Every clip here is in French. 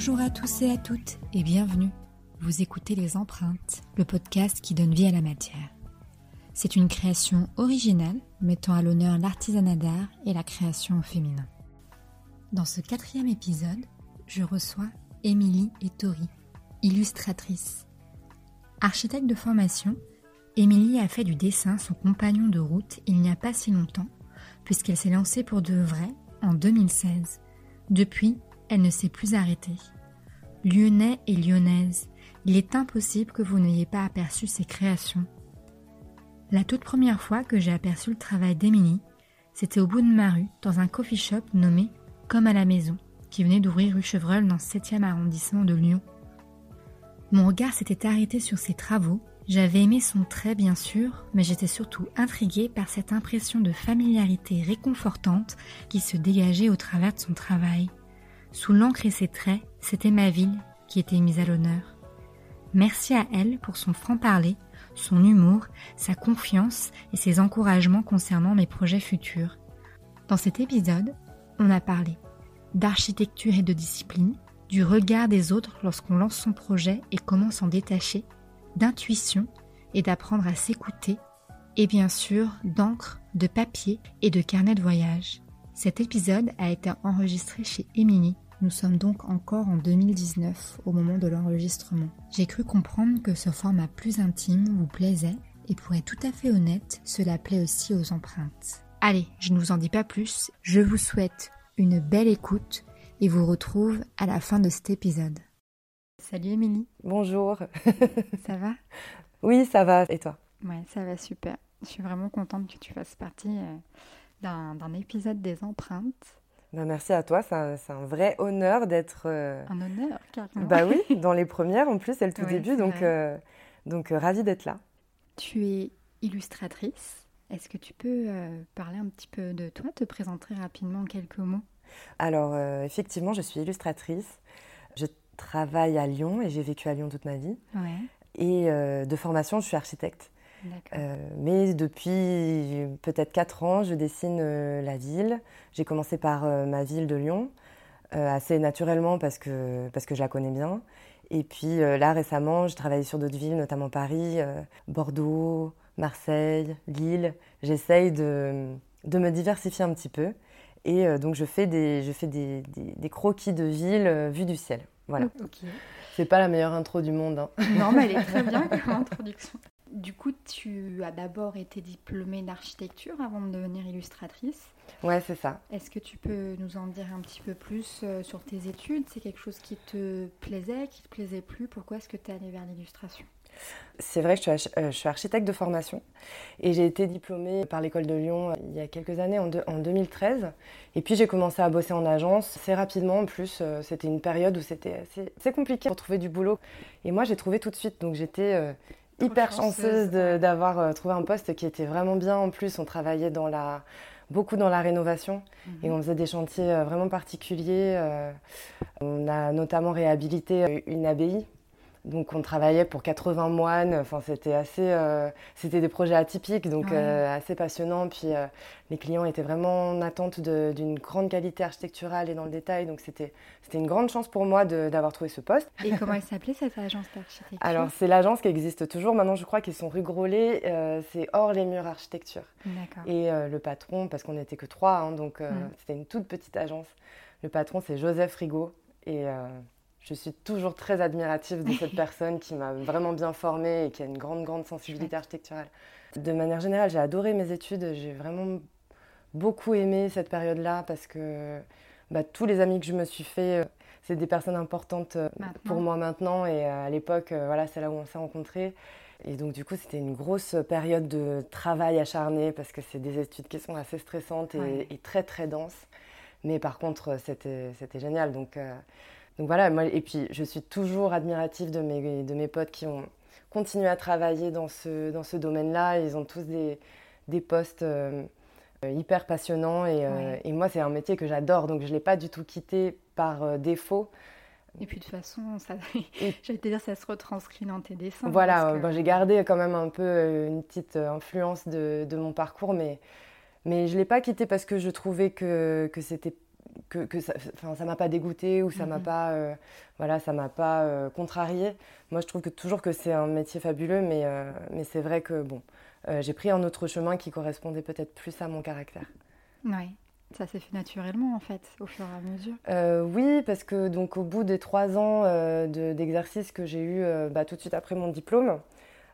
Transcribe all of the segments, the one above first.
Bonjour à tous et à toutes et bienvenue. Vous écoutez Les Empreintes, le podcast qui donne vie à la matière. C'est une création originale mettant à l'honneur l'artisanat d'art et la création au féminin. Dans ce quatrième épisode, je reçois Émilie Ettori, illustratrice. Architecte de formation, Émilie a fait du dessin son compagnon de route il n'y a pas si longtemps, puisqu'elle s'est lancée pour de vrai en 2016. Depuis, elle ne s'est plus arrêtée. Lyonnais et lyonnaise, il est impossible que vous n'ayez pas aperçu ses créations. La toute première fois que j'ai aperçu le travail d'Émilie, c'était au bout de ma rue, dans un coffee shop nommé Comme à la maison, qui venait d'ouvrir rue Chevreul dans le 7e arrondissement de Lyon. Mon regard s'était arrêté sur ses travaux. J'avais aimé son trait, bien sûr, mais j'étais surtout intriguée par cette impression de familiarité réconfortante qui se dégageait au travers de son travail. Sous l'encre et ses traits, c'était ma ville qui était mise à l'honneur. Merci à elle pour son franc-parler, son humour, sa confiance et ses encouragements concernant mes projets futurs. Dans cet épisode, on a parlé d'architecture et de discipline, du regard des autres lorsqu'on lance son projet et comment s'en détacher, d'intuition et d'apprendre à s'écouter, et bien sûr d'encre, de papier et de carnet de voyage. Cet épisode a été enregistré chez Émilie. Nous sommes donc encore en 2019 au moment de l'enregistrement. J'ai cru comprendre que ce format plus intime vous plaisait et pour être tout à fait honnête, cela plaît aussi aux empreintes. Allez, je ne vous en dis pas plus, je vous souhaite une belle écoute et vous retrouve à la fin de cet épisode. Salut Émilie. Bonjour. ça va? Oui, ça va. Et toi? Ouais, ça va super. Je suis vraiment contente que tu fasses partie euh, d'un épisode des empreintes. Ben merci à toi, c'est un, vrai honneur d'être... Euh, un honneur, carrément. Bah oui, dans les premières en plus, c'est le tout début, donc, euh, donc euh, ravie d'être là. Tu es illustratrice. Est-ce que tu peux parler un petit peu de toi, te présenter rapidement en quelques mots? Alors, effectivement, je suis illustratrice. Je travaille à Lyon et j'ai vécu à Lyon toute ma vie. Ouais. Et de formation, je suis architecte. Euh, mais depuis peut-être 4 ans, je dessine euh, la ville. J'ai commencé par euh, ma ville de Lyon, assez naturellement parce que, parce que je la connais bien. Et puis là, récemment, j'ai travaillé sur d'autres villes, notamment Paris, Bordeaux, Marseille, Lille. J'essaye de, de, me diversifier un petit peu. Et donc, je fais des, je fais des, des, croquis de ville vus du ciel. Voilà. Okay. C'est pas la meilleure intro du monde. Hein. Non, mais elle est très bien comme introduction. Du coup, tu as d'abord été diplômée d'architecture avant de devenir illustratrice. Ouais, c'est ça. Est-ce que tu peux nous en dire un petit peu plus euh, sur tes études? C'est quelque chose qui te plaisait, qui te plaisait plus? Pourquoi est-ce que tu es allée vers l'illustration? C'est vrai que je suis, euh, architecte de formation et j'ai été diplômée par l'école de Lyon euh, il y a quelques années, en, 2013. Et puis j'ai commencé à bosser en agence assez rapidement. En plus, c'était une période où c'était assez, compliqué pour trouver du boulot. Et moi, j'ai trouvé tout de suite. Donc j'étais hyper chanceuse, d'avoir euh, trouvé un poste qui était vraiment bien. En plus, on travaillait dans la, beaucoup dans la rénovation et mhm. on faisait des chantiers euh, vraiment particuliers. Euh, on a notamment réhabilité une abbaye donc on travaillait pour 80 moines, enfin c'était assez, euh, c'était des projets atypiques, donc euh, assez passionnants. Puis euh, les clients étaient vraiment en attente d'une grande qualité architecturale et dans le détail, donc c'était c'était une grande chance pour moi d'avoir trouvé ce poste. Et comment elle s'appelait cette agence d'architecture? Alors c'est l'agence qui existe toujours. Maintenant je crois qu'ils sont rue Grolet, c'est hors les murs architecture. Et le patron, parce qu'on n'était que trois, hein, donc c'était une toute petite agence. Le patron c'est Joseph Rigaud et je suis toujours très admirative de cette personne qui m'a vraiment bien formée et qui a une grande, grande sensibilité architecturale. De manière générale, j'ai adoré mes études. J'ai vraiment beaucoup aimé cette période-là parce que bah, tous les amis que je me suis fait, euh, c'est des personnes importantes euh, pour moi maintenant. Et euh, à l'époque, voilà, c'est là où on s'est rencontrés. Et donc, du coup, c'était une grosse période de travail acharné parce que c'est des études qui sont assez stressantes et, très, très denses. Mais par contre, c'était génial. Donc, donc voilà, moi, et puis je suis toujours admirative de mes, de mes potes qui ont continué à travailler dans ce, dans ce domaine-là. Ils ont tous des, des postes euh, hyper passionnants et, euh, et moi, c'est un métier que j'adore, donc je ne l'ai pas du tout quitté par euh, défaut. Et puis de toute façon, ça, j'allais te dire, ça se retranscrit dans tes dessins. Voilà, j'ai gardé quand même un peu une petite influence de, de mon parcours, mais, mais je ne l'ai pas quitté parce que je trouvais que, que c'était que, que ça ne m'a pas dégoûté ou ça m'a pas, euh, voilà, ça m'a pas euh, contrarié. Moi, je trouve que toujours que c'est un métier fabuleux, mais, euh, mais c'est vrai que bon, j'ai pris un autre chemin qui correspondait peut-être plus à mon caractère. Oui, ça s'est fait naturellement en fait, au fur et à mesure. oui, parce que donc au bout des trois ans d'exercice que j'ai eu bah, tout de suite après mon diplôme,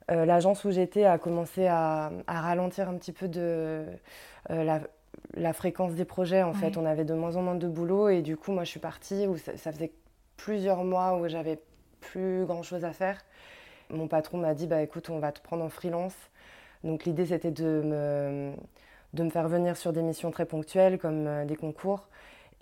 l'agence où j'étais a commencé à, à, ralentir un petit peu de la, la fréquence des projets. En fait, on avait de moins en moins de boulot et du coup, moi, je suis partie où ça, faisait plusieurs mois où j'avais plus grand chose à faire. Mon patron m'a dit bah écoute, on va te prendre en freelance. Donc l'idée c'était de me, de me faire venir sur des missions très ponctuelles comme euh, des concours.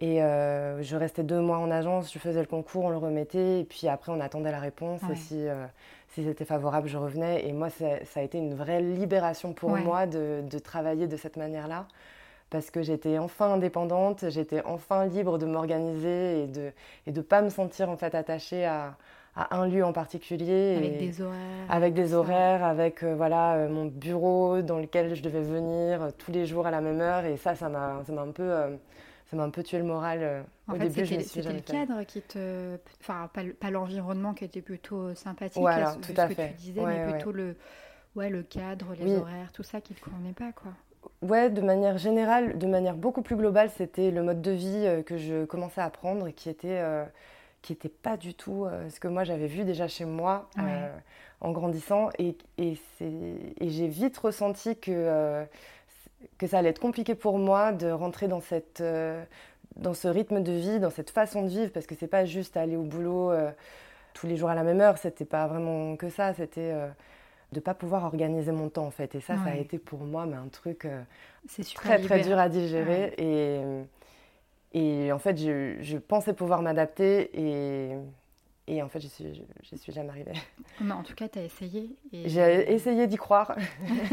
Et euh, je restais deux mois en agence, je faisais le concours, on le remettait, et puis après on attendait la réponse. Et si, euh, si c'était favorable, je revenais. Et moi, ça, a été une vraie libération pour moi de, de, travailler de cette manière-là parce que j'étais enfin indépendante, j'étais enfin libre de m'organiser et de et de pas me sentir en fait attachée à, à un lieu en particulier. Avec des horaires. Avec des horaires, avec euh, voilà euh, mon bureau dans lequel je devais venir euh, tous les jours à la même heure et ça ça m'a ça m'a un peu ça m'a un peu tué le moral en au fait, début. C'était le cadre qui te, enfin pas, pas l'environnement qui était plutôt sympathique, voilà, tout à ce fait. que tu disais, mais plutôt le ouais le cadre, les horaires, tout ça qui te convenait pas quoi. Ouais, de manière générale, de manière beaucoup plus globale, c'était le mode de vie euh, que je commençais à prendre et qui était, euh, qui était pas du tout euh, ce que moi j'avais vu déjà chez moi en grandissant. Et, et, et j'ai vite ressenti que, que ça allait être compliqué pour moi de rentrer dans, cette, dans ce rythme de vie, dans cette façon de vivre, parce que c'est pas juste aller au boulot tous les jours à la même heure, c'était pas vraiment que ça, c'était de pas pouvoir organiser mon temps en fait. Et ça, ça a été pour moi mais un truc euh, très très dur à digérer. Et, et en fait, je, je pensais pouvoir m'adapter et, et en fait, je suis, je, suis jamais arrivée. Mais en tout cas, tu as essayé. Et... J'ai essayé d'y croire.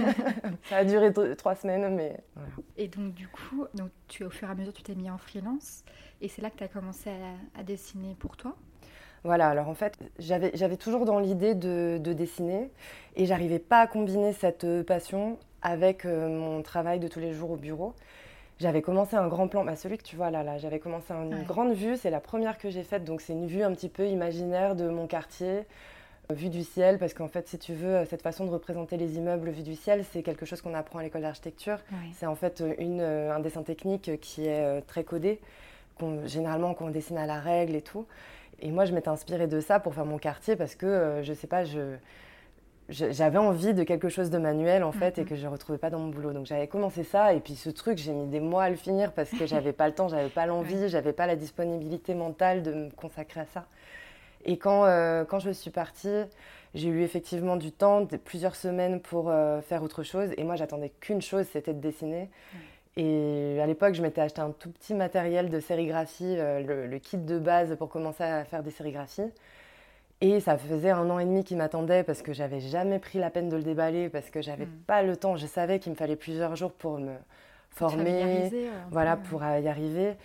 ça a duré trois semaines, mais voilà. Et donc, du coup, donc, tu, au fur et à mesure, tu t'es mis en freelance. Et c'est là que tu as commencé à, à dessiner pour toi? Voilà, alors en fait, j'avais toujours dans l'idée de, dessiner et j'arrivais pas à combiner cette euh, passion avec euh, mon travail de tous les jours au bureau. J'avais commencé un grand plan, bah celui que tu vois là, là j'avais commencé une grande vue, c'est la première que j'ai faite, donc c'est une vue un petit peu imaginaire de mon quartier, euh, vue du ciel, parce qu'en fait, si tu veux, cette façon de représenter les immeubles vue du ciel, c'est quelque chose qu'on apprend à l'école d'architecture. C'est en fait une, un dessin technique qui est très codé, généralement qu'on dessine à la règle et tout. Et moi, je m'étais inspirée de ça pour faire mon quartier parce que, euh, je sais pas, je, j'avais envie de quelque chose de manuel en fait et mhm. que je ne retrouvais pas dans mon boulot. Donc j'avais commencé ça et puis ce truc, j'ai mis des mois à le finir parce que j'avais pas le temps, j'avais pas l'envie, j'avais pas la disponibilité mentale de me consacrer à ça. Et quand, euh, quand je suis partie, j'ai eu effectivement du temps, plusieurs semaines pour euh, faire autre chose. Et moi, j'attendais qu'une chose, c'était de dessiner. Et à l'époque, je m'étais acheté un tout petit matériel de sérigraphie, euh, le, kit de base pour commencer à faire des sérigraphies. Et ça faisait un an et demi qu'il m'attendait parce que j'avais jamais pris la peine de le déballer, parce que j'avais n'avais hmm. pas le temps. Je savais qu'il me fallait plusieurs jours pour me former, voilà, pour y arriver.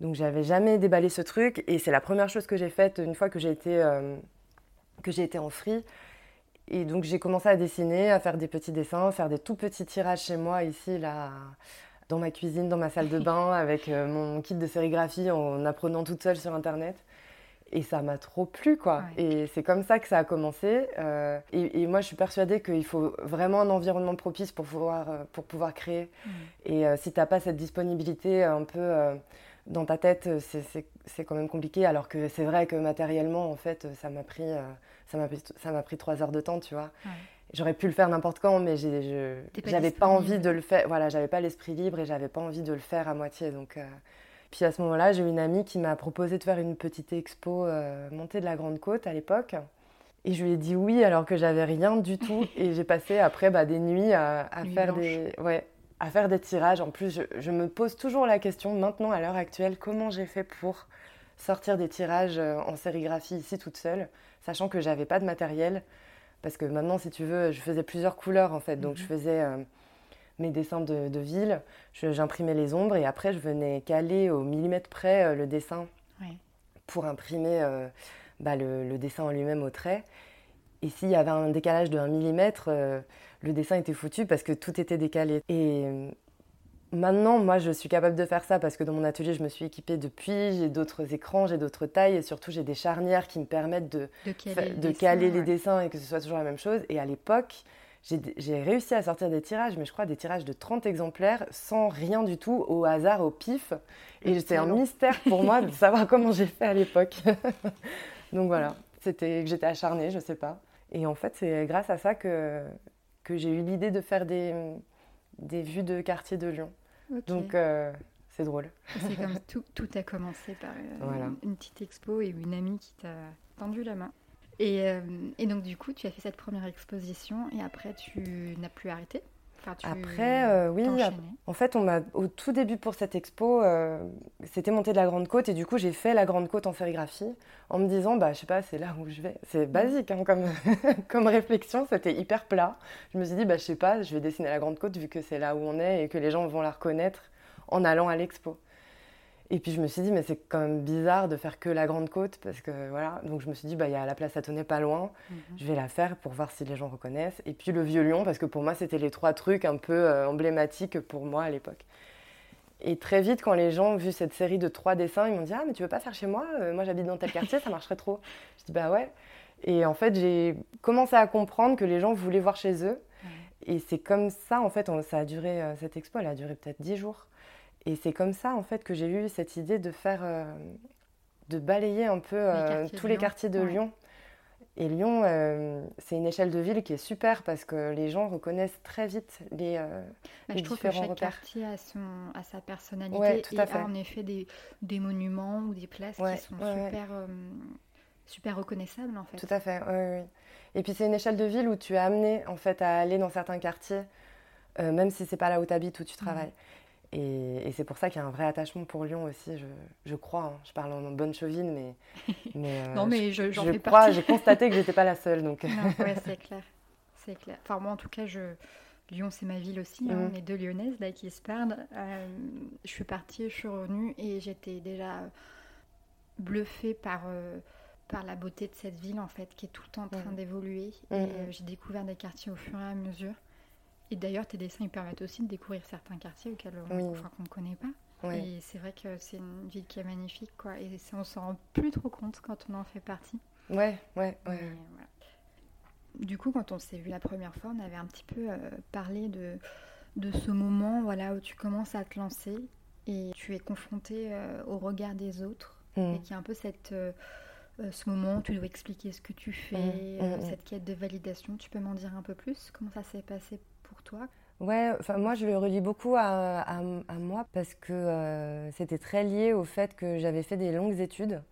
Donc j'avais jamais déballé ce truc. Et c'est la première chose que j'ai faite une fois que j'ai été, euh, été en free. Et donc j'ai commencé à dessiner, à faire des petits dessins, à faire des tout petits tirages chez moi ici, là, dans ma cuisine, dans ma salle de bain, avec euh, mon kit de sérigraphie, en apprenant toute seule sur Internet. Et ça m'a trop plu, quoi. Et c'est comme ça que ça a commencé. Euh, et, moi, je suis persuadée qu'il faut vraiment un environnement propice pour pouvoir, euh, pour pouvoir créer. Mm. Et si tu n'as pas cette disponibilité un peu dans ta tête, c'est quand même compliqué. Alors que c'est vrai que matériellement, en fait, ça m'a pris, ça m'a pris trois heures de temps, tu vois. J'aurais pu le faire n'importe quand, mais j'avais pas, pas envie de le faire. Voilà, j'avais pas l'esprit libre et j'avais pas envie de le faire à moitié. Donc, euh. Puis à ce moment-là, j'ai eu une amie qui m'a proposé de faire une petite expo euh, montée de la Grande Côte à l'époque. Et je lui ai dit oui alors que j'avais rien du tout. et j'ai passé après bah, des nuits à, faire des, ouais, à faire des tirages. En plus, je, je me pose toujours la question maintenant à l'heure actuelle comment j'ai fait pour sortir des tirages euh, en sérigraphie ici toute seule, sachant que j'avais pas de matériel. Parce que maintenant, si tu veux, je faisais plusieurs couleurs en fait. Donc, je mhm. faisais euh, mes dessins de, ville, j'imprimais les ombres et après, je venais caler au millimètre près euh, le dessin pour imprimer euh, bah, le, dessin en lui-même au trait. Et s'il y avait un décalage de 1 millimètre, le dessin était foutu parce que tout était décalé. Et Maintenant, moi, je suis capable de faire ça parce que dans mon atelier, je me suis équipée depuis, j'ai d'autres écrans, j'ai d'autres tailles et surtout, j'ai des charnières qui me permettent de, de caler, les, dessins, et que ce soit toujours la même chose. Et à l'époque, j'ai réussi à sortir des tirages, mais je crois des tirages de 30 exemplaires sans rien du tout, au hasard, au pif. Et c'est un mystère pour moi de savoir comment j'ai fait à l'époque. Donc voilà, c'était que j'étais acharnée, je sais pas. Et en fait, c'est grâce à ça que, que j'ai eu l'idée de faire des, des vues de quartier de Lyon. Donc, euh, c'est drôle. C'est comme tout, tout, a commencé par euh, une, petite expo et une amie qui t'a tendu la main. Et, euh, et, donc, du coup, tu as fait cette première exposition et après, tu n'as plus arrêté? Après, euh, oui, en fait, on m'a au tout début pour cette expo, euh, c'était monté de la Grande Côte et du coup, j'ai fait la Grande Côte en sérigraphie en me disant, bah, je sais pas, c'est là où je vais. C'est basique hein, comme, comme réflexion, c'était hyper plat. Je me suis dit, bah, je sais pas, je vais dessiner la Grande Côte vu que c'est là où on est et que les gens vont la reconnaître en allant à l'expo. Et puis je me suis dit, mais c'est quand même bizarre de faire que la Grande Côte, parce que voilà. Donc je me suis dit, bah, il y a la place à Tonnet pas loin, mhm. je vais la faire pour voir si les gens reconnaissent. Et puis le Vieux Lion, parce que pour moi, c'était les trois trucs un peu euh, emblématiques pour moi à l'époque. Et très vite, quand les gens ont vu cette série de trois dessins, ils m'ont dit, ah, mais tu veux pas faire chez moi? Euh, Moi, j'habite dans tel quartier, ça marcherait trop. Je dis, bah ouais. Et en fait, j'ai commencé à comprendre que les gens voulaient voir chez eux. Et c'est comme ça, en fait, ça a duré, euh, cette expo, elle a duré peut-être dix jours. Et c'est comme ça, en fait, que j'ai eu cette idée de faire, euh, de balayer un peu euh, tous les quartiers de Lyon. Et Lyon, euh, c'est une échelle de ville qui est super parce que les gens reconnaissent très vite les, bah, les je trouve que chaque quartier a, son, a sa personnalité tout et a en effet des, des, monuments ou des places qui sont super, super reconnaissables en fait. Tout à fait, oui, Et puis c'est une échelle de ville où tu es amené en fait à aller dans certains quartiers, même si c'est pas là où tu habites, où tu travailles. Et, c'est pour ça qu'il y a un vrai attachement pour Lyon aussi, je, je crois. Hein. Je parle en bonne chauvine, mais, mais non, mais je, je crois, j'ai constaté que j'étais pas la seule. Donc. ouais, c'est clair, c'est clair. Enfin moi, en tout cas, je, Lyon, c'est ma ville aussi. Hein. Mhm. On est deux Lyonnaises là qui se perdent. Euh, je suis partie, je suis revenue et j'étais déjà bluffée par euh, par la beauté de cette ville en fait, qui est tout le temps en train mhm. d'évoluer. Et mhm. euh, j'ai découvert des quartiers au fur et à mesure. Et d'ailleurs, tes dessins ils permettent aussi de découvrir certains quartiers auxquels on ne connaît pas. Et c'est vrai que c'est une ville qui est magnifique, quoi. Et on s'en rend plus trop compte quand on en fait partie. Ouais, ouais, ouais. Du coup, quand on s'est vu la première fois, on avait un petit peu euh, parlé de, de ce moment voilà, où tu commences à te lancer et tu es confronté euh, au regard des autres. Mm. Et qui a un peu cette, euh, ce moment où tu dois expliquer ce que tu fais, mm, mm, cette quête de validation. Tu peux m'en dire un peu plus? Comment ça s'est passé toi Ouais, enfin moi je le relis beaucoup à, à, moi parce que euh, c'était très lié au fait que j'avais fait des longues études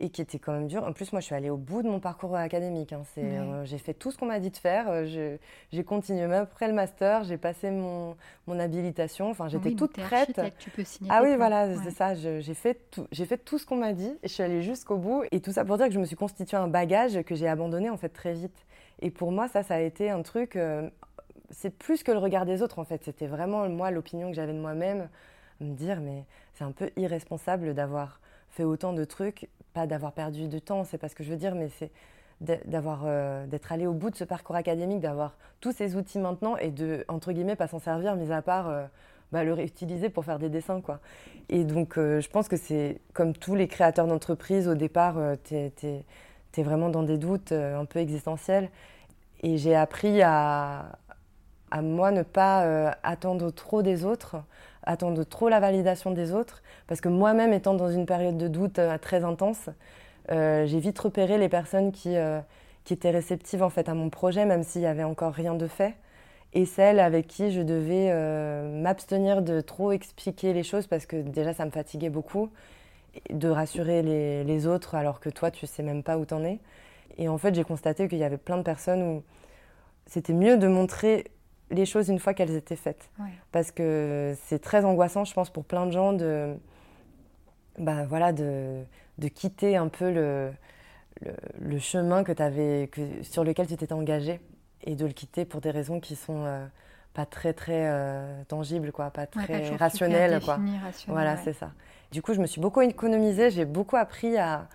et qui étaient quand même dures. En plus, moi je suis allée au bout de mon parcours académique. Hein. Euh, j'ai fait tout ce qu'on m'a dit de faire. Euh, j'ai continué même après le master. J'ai passé mon, mon, habilitation. Enfin, j'étais toute prête. Tu peux signer ah oui, voilà, c'est ça. J'ai fait tout, j'ai fait tout ce qu'on m'a dit et je suis allée jusqu'au bout. Et tout ça pour dire que je me suis constitué un bagage que j'ai abandonné en fait très vite. Et pour moi, ça, ça a été un truc c'est plus que le regard des autres en fait. C'était vraiment moi l'opinion que j'avais de moi-même, me dire mais c'est un peu irresponsable d'avoir fait autant de trucs, pas d'avoir perdu de temps, c'est pas ce que je veux dire, mais c'est d'avoir euh, d'être allé au bout de ce parcours académique, d'avoir tous ces outils maintenant et de entre guillemets pas s'en servir, mis à part euh, bah, le réutiliser pour faire des dessins quoi. Et donc euh, je pense que c'est comme tous les créateurs d'entreprise au départ, tu es, vraiment dans des doutes un peu existentiels. Et j'ai appris à, à moi ne pas euh, attendre trop des autres, attendre trop la validation des autres, parce que moi-même étant dans une période de doute euh, très intense, euh, j'ai vite repéré les personnes qui, qui étaient réceptives en fait à mon projet, même s'il n'y avait encore rien de fait, et celles avec qui je devais m'abstenir de trop expliquer les choses, parce que déjà ça me fatiguait beaucoup, de rassurer les, les autres alors que toi tu sais même pas où t'en es. Et en fait j'ai constaté qu'il y avait plein de personnes où c'était mieux de montrer les choses une fois qu'elles étaient faites. Parce que c'est très angoissant, je pense, pour plein de gens de, bah, voilà, de, de quitter un peu le, le, chemin que avais, que, sur lequel tu t'étais engagé et de le quitter pour des raisons qui sont euh, pas très très euh, tangibles, quoi, pas très rationnelles. Quoi. voilà, c'est ça. Du coup, je me suis beaucoup économisée, j'ai beaucoup appris à,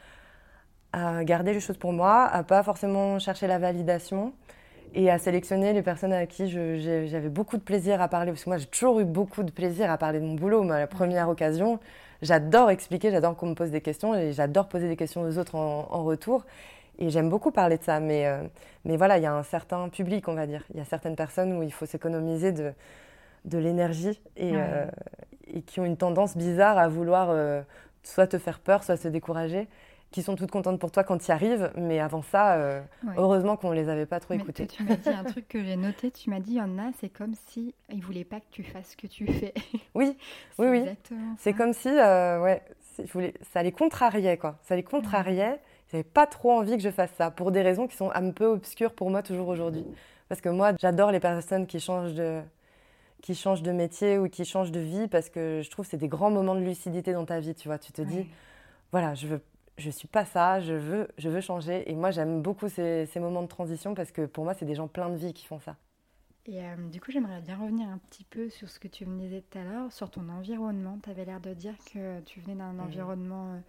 à garder les choses pour moi, à pas forcément chercher la validation et à sélectionner les personnes à qui j'avais beaucoup de plaisir à parler. Parce que moi, j'ai toujours eu beaucoup de plaisir à parler de mon boulot. Mais à la première occasion, j'adore expliquer, j'adore qu'on me pose des questions et j'adore poser des questions aux autres en, retour. Et j'aime beaucoup parler de ça. Mais, euh, mais voilà, il y a un certain public, on va dire. Il y a certaines personnes où il faut s'économiser de, de l'énergie et, euh, et, qui ont une tendance bizarre à vouloir euh, soit te faire peur, soit se décourager qui sont toutes contentes pour toi quand tu y arrives, mais avant ça, euh, heureusement qu'on ne les avait pas trop écoutées. Tu m'as dit un truc que j'ai noté, tu m'as dit, il y en a, c'est comme si ils ne voulaient pas que tu fasses ce que tu fais. Oui, oui, oui. C'est comme si, euh, ouais, ça les contrariait, quoi. Ça les contrariait. Ils n'avaient pas trop envie que je fasse ça, pour des raisons qui sont un peu obscures pour moi toujours aujourd'hui. Parce que moi, j'adore les personnes qui changent de qui changent de métier ou qui changent de vie parce que je trouve que c'est des grands moments de lucidité dans ta vie, tu vois. Tu te dis, voilà, je veux je suis pas ça, je veux, je veux changer. Et moi, j'aime beaucoup ces, moments de transition parce que pour moi, c'est des gens pleins de vie qui font ça. Et euh, du coup, j'aimerais bien revenir un petit peu sur ce que tu me disais tout à l'heure, sur ton environnement. Tu avais l'air de dire que tu venais d'un environnement euh,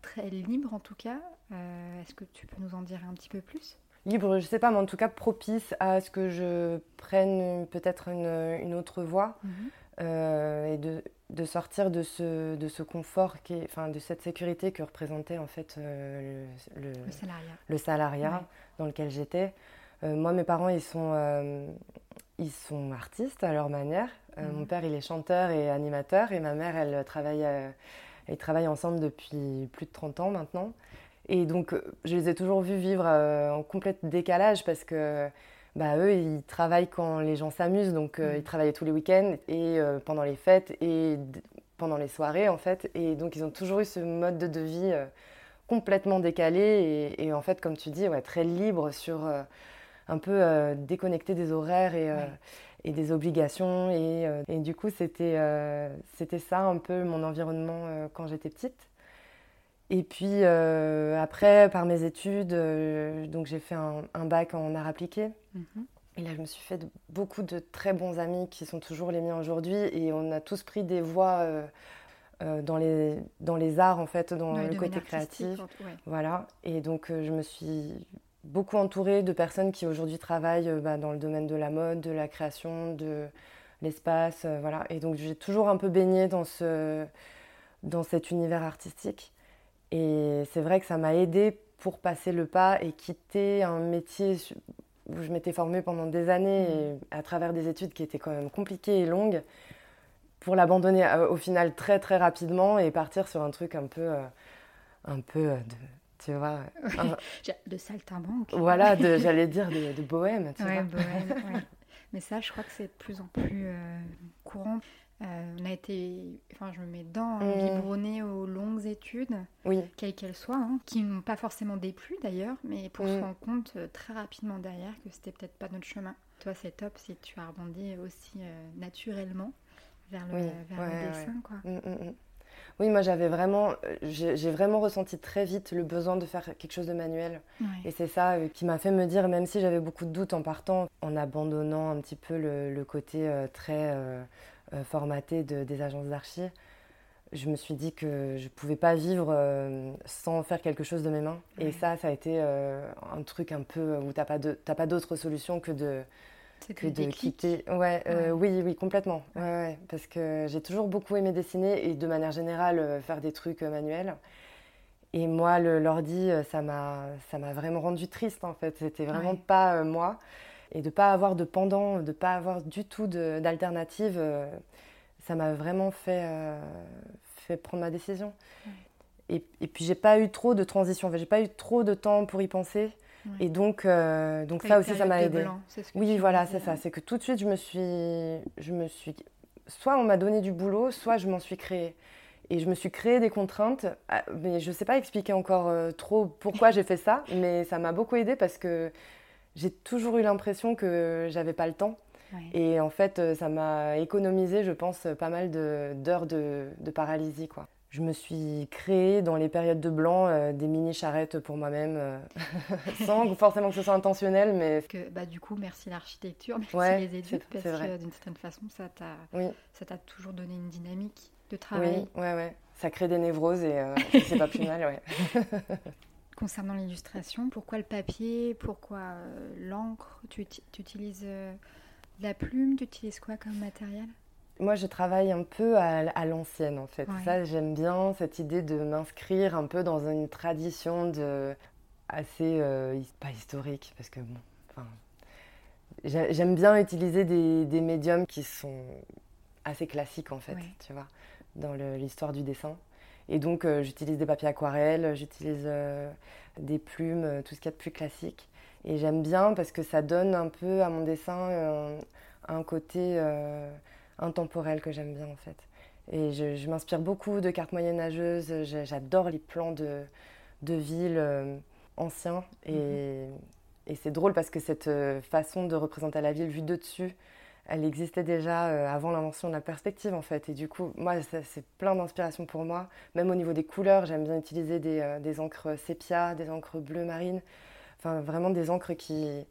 très libre, en tout cas. Euh, est-ce que tu peux nous en dire un petit peu plus? Libre, je sais pas, mais en tout cas propice à ce que je prenne peut-être une, autre voie. Mhm. Et de, de sortir de ce, de ce confort, qui enfin, de cette sécurité que représentait en fait euh, le, le, salariat, dans lequel j'étais. Euh, moi, mes parents, ils sont, euh, ils sont artistes à leur manière. Mhm. Mon père, il est chanteur et animateur, et ma mère, elle travaille, elle travaille ensemble depuis plus de 30 ans maintenant. Et donc, je les ai toujours vus vivre en complet décalage parce que bah, eux, ils travaillent quand les gens s'amusent, donc euh, ils mm. travaillent tous les week-ends et euh, pendant les fêtes et pendant les soirées, en fait. Et donc, ils ont toujours eu ce mode de vie euh, complètement décalé et, en fait, comme tu dis, ouais, très libre sur un peu déconnecté des horaires et, et des obligations. Et, et du coup, c'était c'était ça un peu mon environnement quand j'étais petite. Et puis euh, après, par mes études, euh, donc j'ai fait un, bac en art appliqué. Mhm. Et là, je me suis fait beaucoup de très bons amis qui sont toujours les miens aujourd'hui. Et on a tous pris des voies euh, dans, les, dans les arts, en fait, dans le côté créatif. Voilà. Et donc, je me suis beaucoup entourée de personnes qui aujourd'hui travaillent bah, dans le domaine de la mode, de la création, de l'espace. voilà. Et donc, j'ai toujours un peu baigné dans, ce, dans cet univers artistique. Et c'est vrai que ça m'a aidé pour passer le pas et quitter un métier où je m'étais formée pendant des années mmh. et à travers des études qui étaient quand même compliquées et longues pour l'abandonner euh, au final très très rapidement et partir sur un truc un peu euh, un peu euh, de tu vois de saltimbanque voilà j'allais dire de, bohème tu vois. bohème, mais ça je crois que c'est de plus en plus courant euh, on a été, enfin je me mets dedans, mmh. aux longues études, quelles qu'elles soient, hein, qui n'ont pas forcément déplu d'ailleurs, mais pour se mm. rendre compte euh, très rapidement derrière que c'était peut-être pas notre chemin. Toi c'est top si tu as rebondi aussi euh, naturellement vers le, dessin. Quoi. Mm, mm, oui, moi j'avais vraiment, j'ai vraiment ressenti très vite le besoin de faire quelque chose de manuel. Et c'est ça qui m'a fait me dire, même si j'avais beaucoup de doutes en partant, en abandonnant un petit peu le, côté très euh, formatée de, des agences d'archi, je me suis dit que je ne pouvais pas vivre euh, sans faire quelque chose de mes mains. Et ça, ça a été euh, un truc un peu où tu n'as pas d'autre solution que de, que de quitter. Ouais, oui, oui, complètement. Ouais. parce que j'ai toujours beaucoup aimé dessiner et de manière générale faire des trucs manuels. Et moi, l'ordi, ça m'a vraiment rendu triste en fait. C'était vraiment pas moi et de ne pas avoir de pendant, de ne pas avoir du tout d'alternative, euh, ça m'a vraiment fait, euh, fait prendre ma décision. Et, et, puis j'ai pas eu trop de transition, j'ai pas eu trop de temps pour y penser. Et donc, euh, donc ça aussi, ça m'a aidé. oui, voilà, c'est ça. C'est que tout de suite, je me suis, je me suis, soit on m'a donné du boulot, soit je m'en suis créée. Et je me suis créé des contraintes, ah, mais je ne sais pas expliquer encore trop pourquoi j'ai fait ça, mais ça m'a beaucoup aidé parce que j'ai toujours eu l'impression que j'avais pas le temps. Et en fait, euh, ça m'a économisé, je pense, pas mal d'heures de, de, paralysie. Quoi. Je me suis créé dans les périodes de blanc euh, des mini charrettes pour moi-même, euh, sans forcément que ce soit intentionnel. Mais... Que, bah, du coup, merci l'architecture, merci les études, parce que d'une certaine façon, ça t'a oui. toujours donné une dynamique de travail. Oui, ouais, ouais. Ça crée des névroses et c'est pas plus mal, ouais. concernant l'illustration, pourquoi le papier Pourquoi l'encre? Tu, utilises la plume? Tu utilises quoi comme matériel? Moi, je travaille un peu à, l'ancienne, en fait. Ça, j'aime bien cette idée de m'inscrire un peu dans une tradition de assez euh, pas historique, parce que bon, enfin, j'aime bien utiliser des, médiums qui sont assez classiques, en fait, tu vois, dans l'histoire du dessin. Et donc, euh, j'utilise des papiers aquarelles, j'utilise euh, des plumes, tout ce qu'il y a de plus classique. Et j'aime bien parce que ça donne un peu à mon dessin un côté intemporel que j'aime bien en fait. Et je, m'inspire beaucoup de cartes moyenâgeuses. J'adore les plans de, de villes euh, anciens. Et, mhm. et c'est drôle parce que cette euh, façon de représenter la ville vue de dessus, elle existait déjà euh, avant l'invention de la perspective en fait. Et du coup, moi, c'est plein d'inspiration pour moi. Même au niveau des couleurs, j'aime bien utiliser des, des, encres sépia, des encres bleu marine. Enfin, vraiment des encres qui,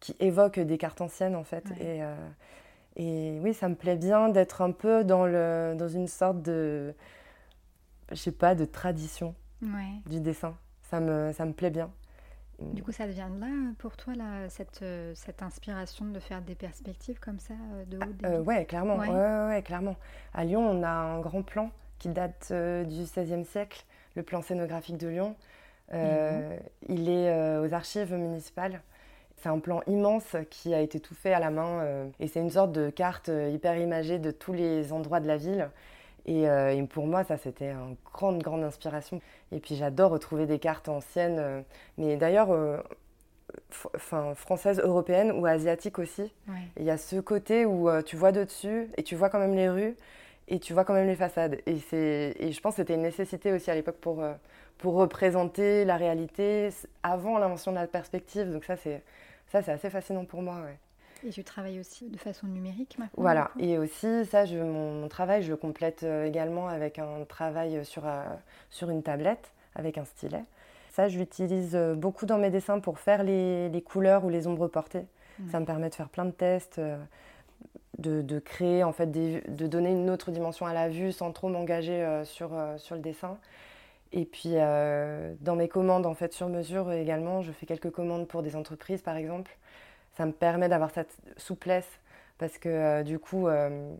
qui évoquent des cartes anciennes en fait. Et, et oui, ça me plaît bien d'être un peu dans, le, dans une sorte de, je sais pas, de tradition du dessin. Ça me, ça me plaît bien. Du coup, ça vient de là pour toi, là, cette, cette inspiration de faire des perspectives comme ça, euh, de haut ah, euh, Ouais, clairement. Ouais. Ouais, clairement. À Lyon, on a un grand plan qui date euh, du XVIe siècle, le plan scénographique de Lyon. il est aux archives municipales. C'est un plan immense qui a été tout fait à la main euh, et c'est une sorte de carte euh, hyper imagée de tous les endroits de la ville. Euh, et, pour moi, ça, c'était une grande, grande inspiration. Et puis, j'adore retrouver des cartes anciennes, mais d'ailleurs, enfin, françaises, européennes ou asiatiques aussi. Il y a ce côté où tu vois de dessus et tu vois quand même les rues et tu vois quand même les façades. Et, et je pense que c'était une nécessité aussi à l'époque pour, pour représenter la réalité avant l'invention de la perspective. Donc ça, c'est ça, c'est assez fascinant pour moi. Ouais. Et tu travailles aussi de façon numérique maintenant Voilà, et aussi, ça, je, mon, travail, je le complète euh, également avec un travail sur, euh, sur une tablette, avec un stylet. Ça, je l'utilise euh, beaucoup dans mes dessins pour faire les, les couleurs ou les ombres portées. Ça me permet de faire plein de tests, de, de, créer, en fait, des, de donner une autre dimension à la vue sans trop m'engager sur, sur le dessin. Et puis, euh, dans mes commandes, en fait, sur mesure également, je fais quelques commandes pour des entreprises, par exemple. Ça me permet d'avoir cette souplesse parce que, euh, du coup, euh,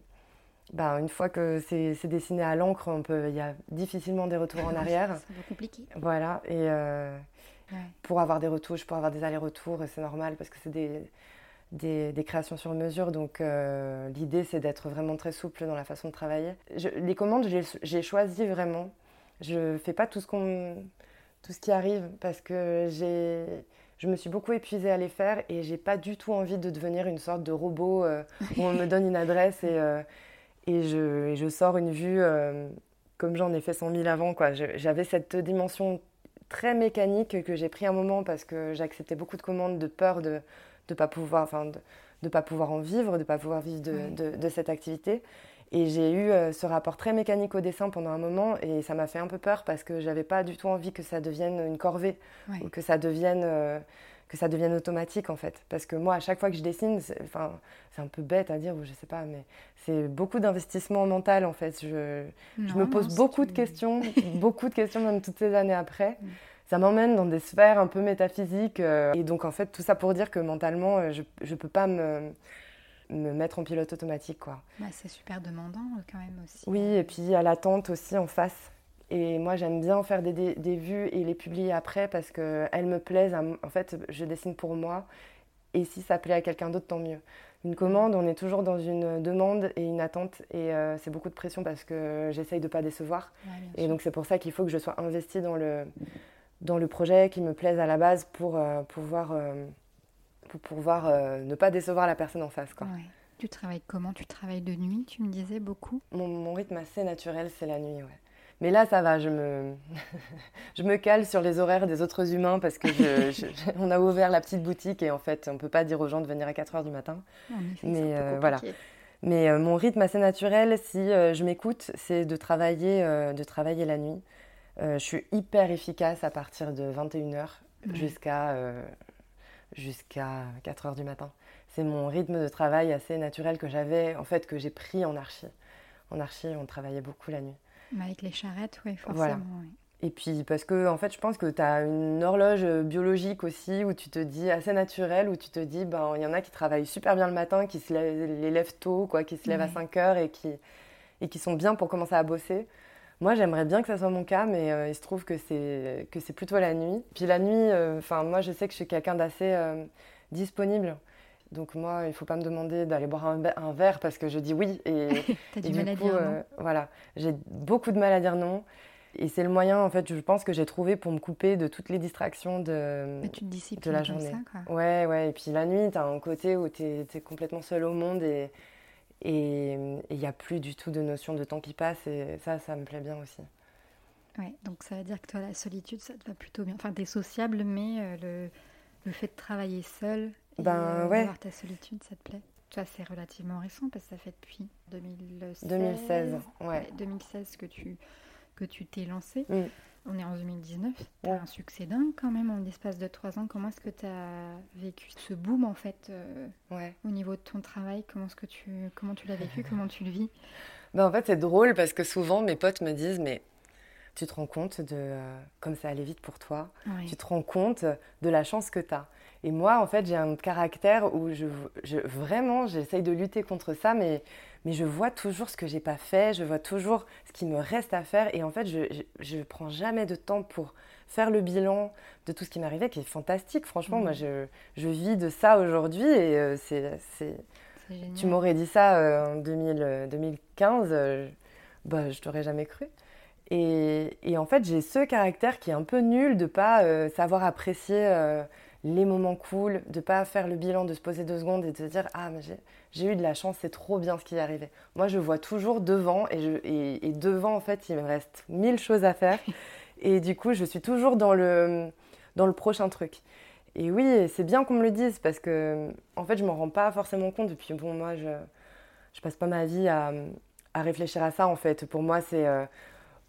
bah, une fois que c'est dessiné à l'encre, il y a difficilement des retours en arrière. C'est compliqué. Voilà. Et pour avoir des retouches, pour avoir des allers-retours, c'est normal parce que c'est des, des, des, créations sur mesure. Donc, l'idée, c'est d'être vraiment très souple dans la façon de travailler. les commandes, j'ai choisi vraiment je fais pas tout ce, qu'on, tout ce qui arrive parce que j'ai, je me suis beaucoup épuisée à les faire et j'ai pas du tout envie de devenir une sorte de robot euh, où on me donne une adresse et, euh, et, je, je, sors une vue euh, comme j'en ai fait 100 000 avant. Quoi. j'avais cette dimension très mécanique que j'ai pris un moment parce que j'acceptais beaucoup de commandes de peur de ne pas pouvoir, enfin, de, de pas pouvoir en vivre, de ne pas pouvoir vivre de, de, de cette activité. Et j'ai eu euh, ce rapport très mécanique au dessin pendant un moment et ça m'a fait un peu peur parce que j'avais pas du tout envie que ça devienne une corvée ou que ça devienne euh, que ça devienne automatique en fait. Parce que moi, à chaque fois que je dessine, c'est, un peu bête à dire ou je sais pas, mais c'est beaucoup d'investissement mental en fait. Je, je me pose beaucoup de questions, beaucoup de questions même toutes ces années après. Mm. Ça m'emmène dans des sphères un peu métaphysiques. Euh, et donc en fait, tout ça pour dire que mentalement, je ne peux pas me me mettre en pilote automatique. quoi. Bah, c'est super demandant euh, quand même aussi. Oui, et puis à l'attente aussi en face. Et moi, j'aime bien faire des, des, vues et les publier après parce qu'elles me plaisent. En fait, je dessine pour moi. Et si ça plaît à quelqu'un d'autre, tant mieux. Une commande, on est toujours dans une demande et une attente. Et euh, c'est beaucoup de pression parce que j'essaye de ne pas décevoir. et donc, c'est pour ça qu'il faut que je sois investie dans le, dans le projet, qui me plaise à la base pour euh, pouvoir pour pouvoir euh, ne pas décevoir la personne en face. Quoi. Tu travailles comment? Tu travailles de nuit, tu me disais beaucoup? Mon, rythme assez naturel, c'est la nuit, ouais. Mais là, ça va, je me, je me cale sur les horaires des autres humains parce que on a ouvert la petite boutique et en fait, on ne peut pas dire aux gens de venir à 4 heures du matin. Mais euh, voilà. Mais euh, mon rythme assez naturel, si je m'écoute, c'est de travailler, de travailler la nuit. je suis hyper efficace à partir de 21h jusqu'à jusqu'à 4 heures du matin. C'est mon rythme de travail assez naturel que j'avais, en fait, que j'ai pris en archi. En archi, on travaillait beaucoup la nuit. Mais avec les charrettes, oui, forcément. Et puis parce que en fait, je pense que tu as une horloge biologique aussi où tu te dis assez naturelle où tu te dis ben il y en a qui travaillent super bien le matin, qui se lèvent, les lèvent tôt quoi, qui se lèvent à 5 heures et qui et qui sont bien pour commencer à bosser. Moi, j'aimerais bien que ça soit mon cas, mais euh, il se trouve que c'est que c'est plutôt la nuit. Puis la nuit, euh, enfin moi, je sais que je suis quelqu'un d'assez euh, disponible. Donc moi, il ne faut pas me demander d'aller boire un, un, verre parce que je dis oui. Et, T'as du, mal à dire non. voilà, j'ai beaucoup de mal à dire non. Et c'est le moyen, en fait, je pense que j'ai trouvé pour me couper de toutes les distractions de, de la journée. Ça, quoi. Ouais, ouais. Et puis la nuit, tu as un côté où tu es, complètement seul au monde et il n'y a plus du tout de notion de temps qui passe. Et ça, ça me plaît bien aussi. Ouais, donc ça veut dire que toi, la solitude, ça te va plutôt bien. Enfin, tu es sociable, mais euh, le, le, fait de travailler seul et ben, ouais. d'avoir ta solitude, ça te plaît? Ça, c'est relativement récent parce que ça fait depuis 2016. 2016, ouais. ouais 2016 que tu que tu t'es lancé. Mm. On est en 2019. Tu as ouais. un succès dingue quand même en l'espace de trois ans. Comment est-ce que tu as vécu ce boom en fait euh, ouais. au niveau de ton travail? Comment est-ce que tu comment tu l'as vécu? Comment tu le vis? Ben, En fait, c'est drôle parce que souvent mes potes me disent mais tu te rends compte de euh, comme ça allait vite pour toi. Ouais. Tu te rends compte de la chance que tu as. Et moi, en fait, j'ai un caractère où je, je vraiment, j'essaye de lutter contre ça, mais, mais je vois toujours ce que j'ai pas fait, je vois toujours ce qui me reste à faire, et en fait, je ne prends jamais de temps pour faire le bilan de tout ce qui m'arrivait, qui est fantastique. Franchement, mmh. moi, je, je, vis de ça aujourd'hui, et euh, c'est, tu m'aurais dit ça euh, en 2000, 2015, euh, bah, je t'aurais jamais cru. Et, et, en fait, j'ai ce caractère qui est un peu nul de pas euh, savoir apprécier euh, les moments cool, de pas faire le bilan, de se poser deux secondes et de se dire ah mais j'ai eu de la chance, c'est trop bien ce qui est arrivé. Moi, je vois toujours devant et, je, et, et, devant en fait, il me reste mille choses à faire et du coup, je suis toujours dans le dans le prochain truc. Et oui, c'est bien qu'on me le dise parce que en fait, je m'en rends pas forcément compte. Et puis bon, moi, je je passe pas ma vie à, à réfléchir à ça en fait. Pour moi, c'est euh,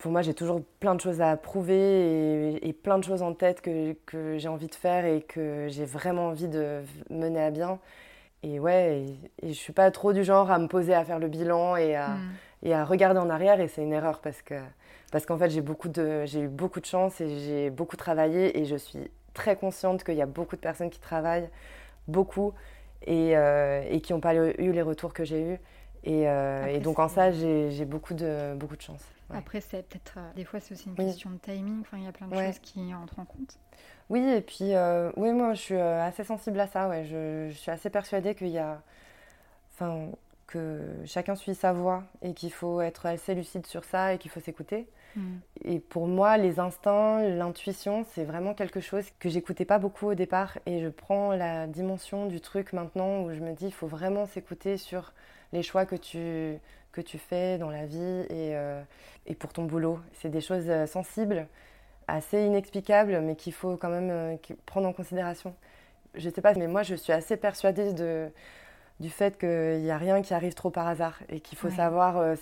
pour moi, j'ai toujours plein de choses à prouver et, et plein de choses en tête que, que j'ai envie de faire et que j'ai vraiment envie de mener à bien. Et ouais, et, et, je suis pas trop du genre à me poser à faire le bilan et à, mm. et à regarder en arrière. Et c'est une erreur parce que parce qu'en fait, j'ai beaucoup de j'ai eu beaucoup de chance et j'ai beaucoup travaillé et je suis très consciente qu'il y a beaucoup de personnes qui travaillent beaucoup et, euh, et qui n'ont pas eu les retours que j'ai eus. Et, euh, et, donc en ça, j'ai beaucoup de, beaucoup de chance. Ouais. Après, c'est peut-être euh, des fois c'est aussi une oui. question de timing. Enfin, il y a plein de ouais. choses qui entrent en compte. Oui, et puis euh, oui, moi je suis assez sensible à ça. Ouais. Je, je suis assez persuadée qu'il y a, enfin, que chacun suit sa voie et qu'il faut être assez lucide sur ça et qu'il faut s'écouter. Mm. Et pour moi, les instincts, l'intuition, c'est vraiment quelque chose que j'écoutais pas beaucoup au départ. Et je prends la dimension du truc maintenant où je me dis, il faut vraiment s'écouter sur les choix que tu, que tu fais dans la vie et, euh, et pour ton boulot. C'est des choses euh, sensibles, assez inexplicables, mais qu'il faut quand même euh, prendre en considération. Je sais pas, mais moi je suis assez persuadée de, du fait qu'il n'y a rien qui arrive trop par hasard et qu'il faut, ouais. savoir, euh,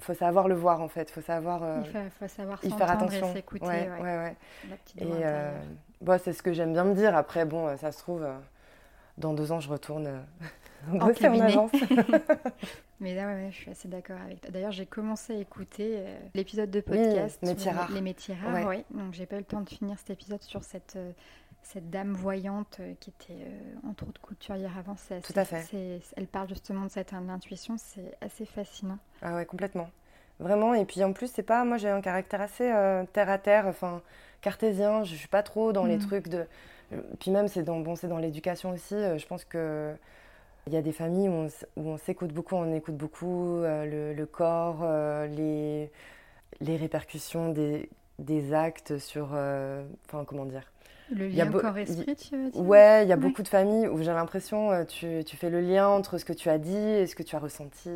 faut savoir le voir en fait. Il faut savoir euh, il faut, faut savoir y faire attention. et s'écouter. Ouais, ouais, ouais. Et euh, bon, c'est ce que j'aime bien me dire. Après, bon, ça se trouve, dans deux ans, je retourne bosser en, en agence. Mais là, ouais, je suis assez d'accord avec toi. D'ailleurs, j'ai commencé à écouter euh, l'épisode de podcast oui, les métiers rares. Ouais. Oui. Donc, j'ai pas eu le temps de finir cet épisode sur cette, euh, cette dame voyante euh, qui était entre autres couturière avant. C'est Tout à fait. Elle parle justement de cette intuition. C'est assez fascinant. Ah ouais, complètement. Vraiment. Et puis en plus, c'est pas. Moi, j'ai un caractère assez terre à terre, enfin cartésien. Je suis pas trop dans mmh. les trucs de. Puis même, c'est dans, bon, dans l'éducation aussi. je pense que il y a des familles où on, s'écoute beaucoup, on écoute beaucoup euh, le, le, corps, euh, les, les répercussions des, des actes sur. Euh, enfin, comment dire? Le lien corps-esprit, tu veux dire? Ouais, il y a ouais. beaucoup de familles où j'ai l'impression tu, tu fais le lien entre ce que tu as dit et ce que tu as ressenti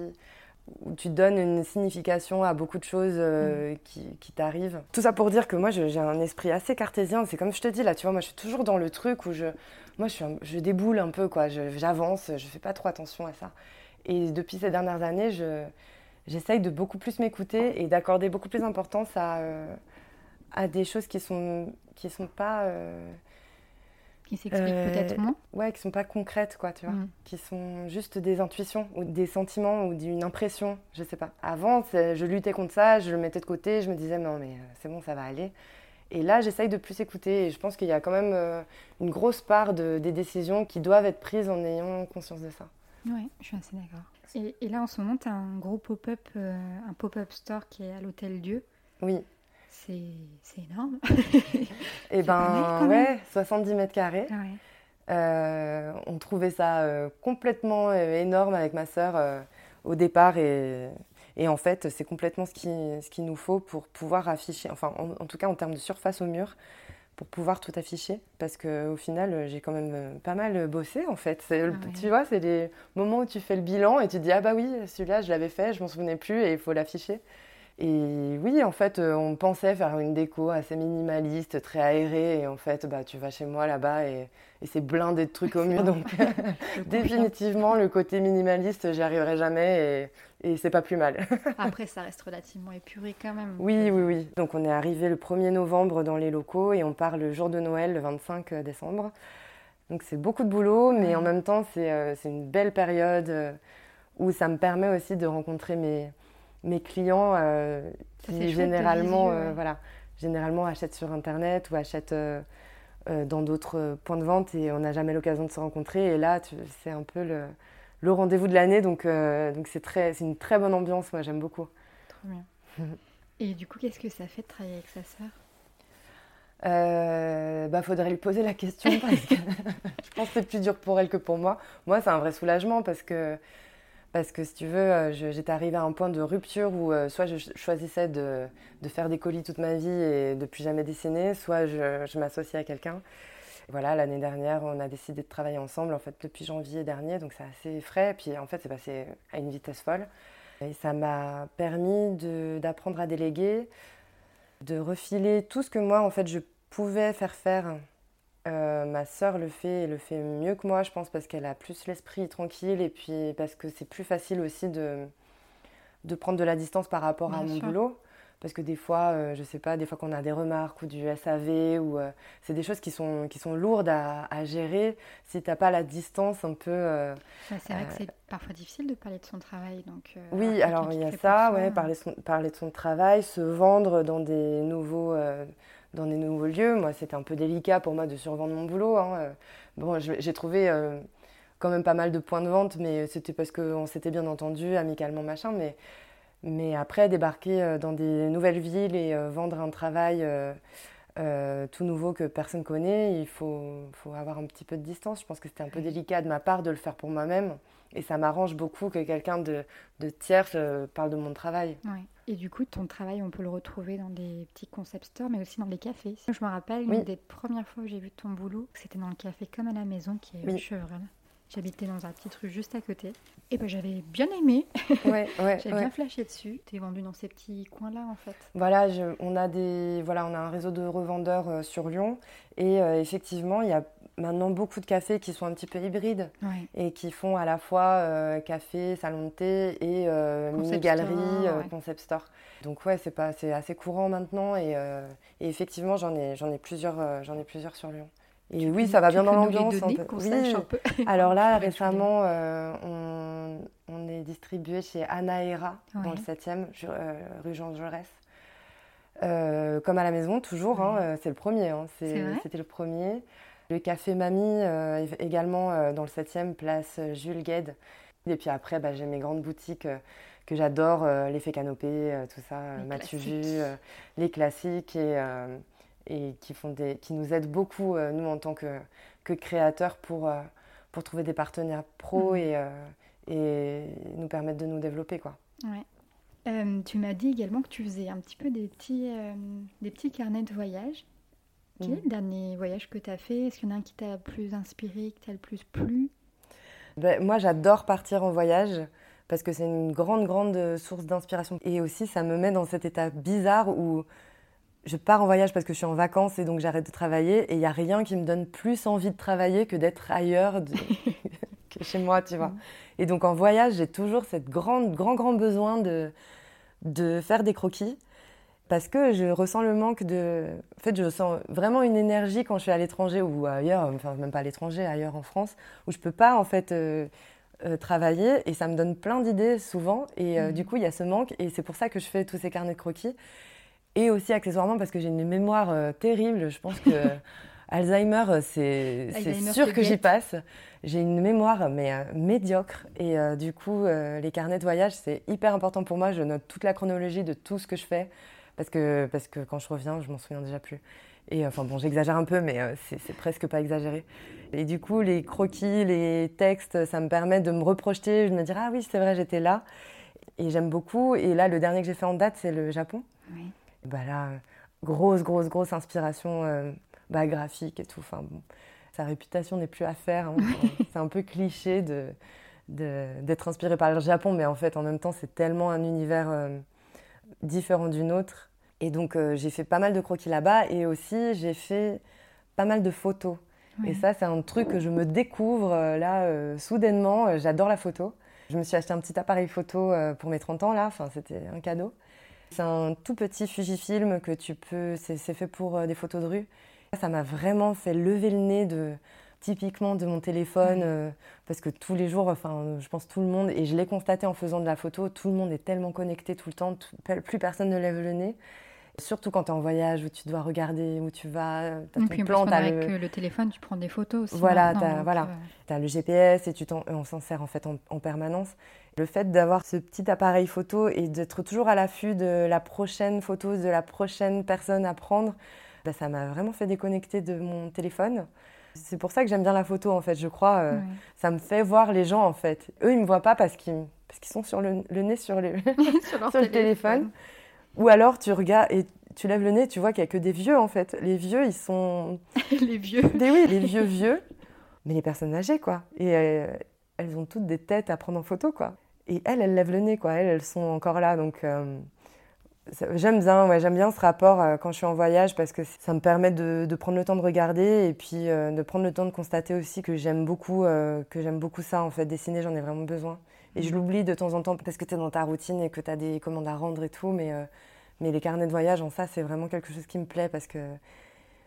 où tu donnes une signification à beaucoup de choses euh, mmh. qui, qui t'arrivent. Tout ça pour dire que moi, j'ai un esprit assez cartésien. C'est comme je te dis, là, tu vois, moi, je suis toujours dans le truc où je, moi, je, suis un, je déboule un peu, quoi. J'avance, je, je fais pas trop attention à ça. Et depuis ces dernières années, j'essaye de beaucoup plus m'écouter et d'accorder beaucoup plus d'importance à, euh, à des choses qui sont, qui sont pas... Euh, Qui s'expliquent peut-être moins Ouais, qui sont pas concrètes, quoi, tu vois. Mm. Qui sont juste des intuitions ou des sentiments ou d'une impression, je sais pas. Avant, je luttais contre ça, je le mettais de côté, je me disais non mais c'est bon, ça va aller. Et là, j'essaye de plus écouter. Et je pense qu'il y a quand même euh, une grosse part de, des décisions qui doivent être prises en ayant conscience de ça. Oui, je suis assez d'accord. Et, et, là, en ce moment, tu as un gros pop-up, euh, un pop-up store qui est à l'Hôtel Dieu. Oui. C'est énorme. et eh ben, ouais, 70 mètres carrés. Euh, on trouvait ça complètement énorme avec ma sœur au départ et et en fait, c'est complètement ce qu'il ce nous faut pour pouvoir afficher, enfin en, tout cas en termes de surface au mur, pour pouvoir tout afficher. Parce qu'au final, j'ai quand même euh, pas mal bossé en fait. Ah tu vois, c'est les moments où tu fais le bilan et tu te dis Ah bah oui, celui-là, je l'avais fait, je m'en souvenais plus et il faut l'afficher. Et oui, en fait, euh, on pensait faire une déco assez minimaliste, très aérée. Et en fait, bah, tu vas chez moi là-bas et, c'est blindé de trucs au mur. Donc, définitivement, le côté minimaliste, j'y arriverai jamais et, et c'est pas plus mal. Après, ça reste relativement épuré quand même. Oui, oui, oui. Donc, on est arrivé le 1er novembre dans les locaux et on part le jour de Noël, le 25 décembre. Donc, c'est beaucoup de boulot, mais en même temps, c'est euh, une belle période euh, où ça me permet aussi de rencontrer mes mes clients euh, qui généralement, euh, voilà, généralement achètent sur Internet ou achètent euh, dans d'autres points de vente et on n'a jamais l'occasion de se rencontrer. Et là, c'est un peu le, le rendez-vous de l'année, donc donc c'est très, c'est une très bonne ambiance. Moi, j'aime beaucoup. Trop bien. et du coup, qu'est-ce que ça fait de travailler avec sa sœur? Euh, bah, faudrait lui poser la question parce que je pense que c'est plus dur pour elle que pour moi. Moi, c'est un vrai soulagement parce que parce que si tu veux, euh, j'étais arrivée à un point de rupture où euh, soit je choisissais de, faire des colis toute ma vie et de plus jamais dessiner, soit je, m'associais à quelqu'un. Voilà, l'année dernière, on a décidé de travailler ensemble, en fait, depuis janvier dernier, donc c'est assez frais. Puis, en fait, c'est passé à une vitesse folle. Et ça m'a permis d'apprendre à déléguer, de refiler tout ce que moi, en fait, je pouvais faire faire euh, ma sœur le fait et le fait mieux que moi, je pense, parce qu'elle a plus l'esprit tranquille et puis parce que c'est plus facile aussi de, de prendre de la distance par rapport à mon boulot. Parce que des fois, euh, je sais pas, des fois qu'on a des remarques ou du SAV, ou euh, c'est des choses qui sont, qui sont lourdes à, gérer si tu n'as pas la distance un peu. c'est vrai que c'est parfois difficile de parler de son travail. Donc, oui, alors il y a ça, ouais, parler, parler de son travail, se vendre dans des nouveaux dans des nouveaux lieux. Moi, c'était un peu délicat pour moi de survendre mon boulot. Hein. Euh, bon, j'ai trouvé euh, quand même pas mal de points de vente, mais c'était parce qu'on s'était bien entendu, amicalement, machin. Mais, mais après, débarquer euh, dans des nouvelles villes et vendre un travail tout nouveau que personne connaît, il faut, faut, avoir un petit peu de distance. Je pense que c'était un peu délicat de ma part de le faire pour moi-même. Et ça m'arrange beaucoup que quelqu'un de, de tierce parle de mon travail. Et du coup, ton travail, on peut le retrouver dans des petits concept stores, mais aussi dans les cafés. Je me rappelle, une des premières fois où j'ai vu ton boulot, c'était dans le café comme à la maison, qui est oui. Chevrel. J'habitais dans un petit rue juste à côté. Et ben j'avais bien aimé. Ouais, ouais, J'avais bien flashé dessus. Tu es vendu dans ces petits coins-là, en fait. Voilà, on, a des, voilà, on a un réseau de revendeurs euh, sur Lyon. Et euh, effectivement, il y a maintenant beaucoup de cafés qui sont un petit peu hybrides et qui font à la fois euh, café, salon de thé et mini-galerie, concept store. Donc ouais, c'est pas, c'est assez courant maintenant et, et effectivement j'en ai, j'en ai plusieurs, j'en ai plusieurs sur Lyon. Et oui, ça va bien dans l'ambiance. Oui. Alors là, récemment, euh, on, est distribué chez Anaera, dans le 7e, euh, rue Jean Jaurès. Euh, comme à la maison, toujours. Hein, c'est le premier. Hein, C'était le premier. Le café Mamie, également dans le 7e, place Jules Gued. Et puis après, bah, j'ai mes grandes boutiques que j'adore, l'effet canopé, tout ça, Mathieu les classiques. Et, et qui, font des, qui nous aident beaucoup, euh, nous, en tant que, que créateurs, pour, euh, pour trouver des partenaires pros mhm. et, euh, et nous permettre de nous développer. Quoi. Ouais. tu m'as dit également que tu faisais un petit peu des petits, des petits carnets de voyage. Quel est mhm. le dernier voyage que tu as fait? Est-ce qu'il y en a un qui t'a plus inspiré, qui t'a le plus plu? Ben, Moi, j'adore partir en voyage parce que c'est une grande, grande source d'inspiration. Et aussi, ça me met dans cet état bizarre où je pars en voyage parce que je suis en vacances et donc j'arrête de travailler. Et il n'y a rien qui me donne plus envie de travailler que d'être ailleurs que chez moi, tu vois. Mm. Et donc en voyage, j'ai toujours cette grande, grand, grand besoin de, de faire des croquis parce que je ressens le manque de. En fait, je sens vraiment une énergie quand je suis à l'étranger ou ailleurs, enfin même pas à l'étranger, ailleurs en France, où je peux pas en fait euh, euh, travailler et ça me donne plein d'idées souvent. Et euh, mmh. du coup, il y a ce manque et c'est pour ça que je fais tous ces carnets de croquis. Et aussi accessoirement parce que j'ai une mémoire terrible. Je pense que Alzheimer, c'est sûr que j'y passe. J'ai une mémoire mais médiocre et du coup, les carnets de voyage, c'est hyper important pour moi. Je note toute la chronologie de tout ce que je fais parce que, parce que quand je reviens, je m'en souviens déjà plus. Et enfin bon, j'exagère un peu, mais euh, c'est presque pas exagéré. Et du coup, les croquis, les textes, ça me permet de me reprojeter, de me dire ah oui, c'est vrai, j'étais là. Et j'aime beaucoup. Et là, le dernier que j'ai fait en date, c'est le Japon. Oui. bah là, grosse, grosse, grosse inspiration euh, bah, graphique et tout. Enfin bon, sa réputation n'est plus à faire. Hein. c'est un peu cliché de d'être inspiré par le Japon, mais en fait, en même temps, c'est tellement un univers euh, différent d'une autre. Et donc, euh, j'ai fait pas mal de croquis là-bas et aussi, j'ai fait pas mal de photos. Et ça, c'est un truc que je me découvre euh, là, euh, soudainement. J'adore la photo. Je me suis acheté un petit appareil photo pour mes 30 ans, là. Enfin, c'était un cadeau. C'est un tout petit Fujifilm que tu peux. C'est fait pour des photos de rue. Ça m'a vraiment fait lever le nez de, typiquement de mon téléphone, euh, parce que tous les jours, enfin, je pense tout le monde, et je l'ai constaté en faisant de la photo, tout le monde est tellement connecté tout le temps, plus personne ne lève le nez. Surtout quand tu es en voyage où tu dois regarder où tu vas, tu as ton plan, avec le... le... téléphone, tu prends des photos aussi. Voilà, tu as, voilà. Euh, as, le GPS et tu on s'en sert en fait en, permanence. Le fait d'avoir ce petit appareil photo et d'être toujours à l'affût de la prochaine photo, de la prochaine personne à prendre, bah, ça m'a vraiment fait déconnecter de mon téléphone. C'est pour ça que j'aime bien la photo, en fait, je crois. Euh, ça me fait voir les gens, en fait. Eux, ils ne me voient pas parce qu'ils parce qu'ils sont sur le, nez sur, le, sur, le téléphone. Ou alors, tu regardes et tu lèves le nez, tu vois qu'il n'y a que des vieux, en fait. Les vieux, ils sont... les vieux des, Oui, les vieux vieux. Mais les personnes âgées, quoi. Et euh, elles ont toutes des têtes à prendre en photo, quoi. Et elles, elles lèvent le nez, quoi. Elles, elles sont encore là, donc... Euh, J'aime bien, ouais, j'aime bien ce rapport euh, quand je suis en voyage parce que ça me permet de, de prendre le temps de regarder et puis euh, de prendre le temps de constater aussi que j'aime beaucoup, euh, que j'aime beaucoup ça en fait. Dessiner, j'en ai vraiment besoin. Et je mm. l'oublie de temps en temps parce que tu es dans ta routine et que tu as des commandes à rendre et tout, mais, mais les carnets de voyage, en ça, c'est vraiment quelque chose qui me plaît parce que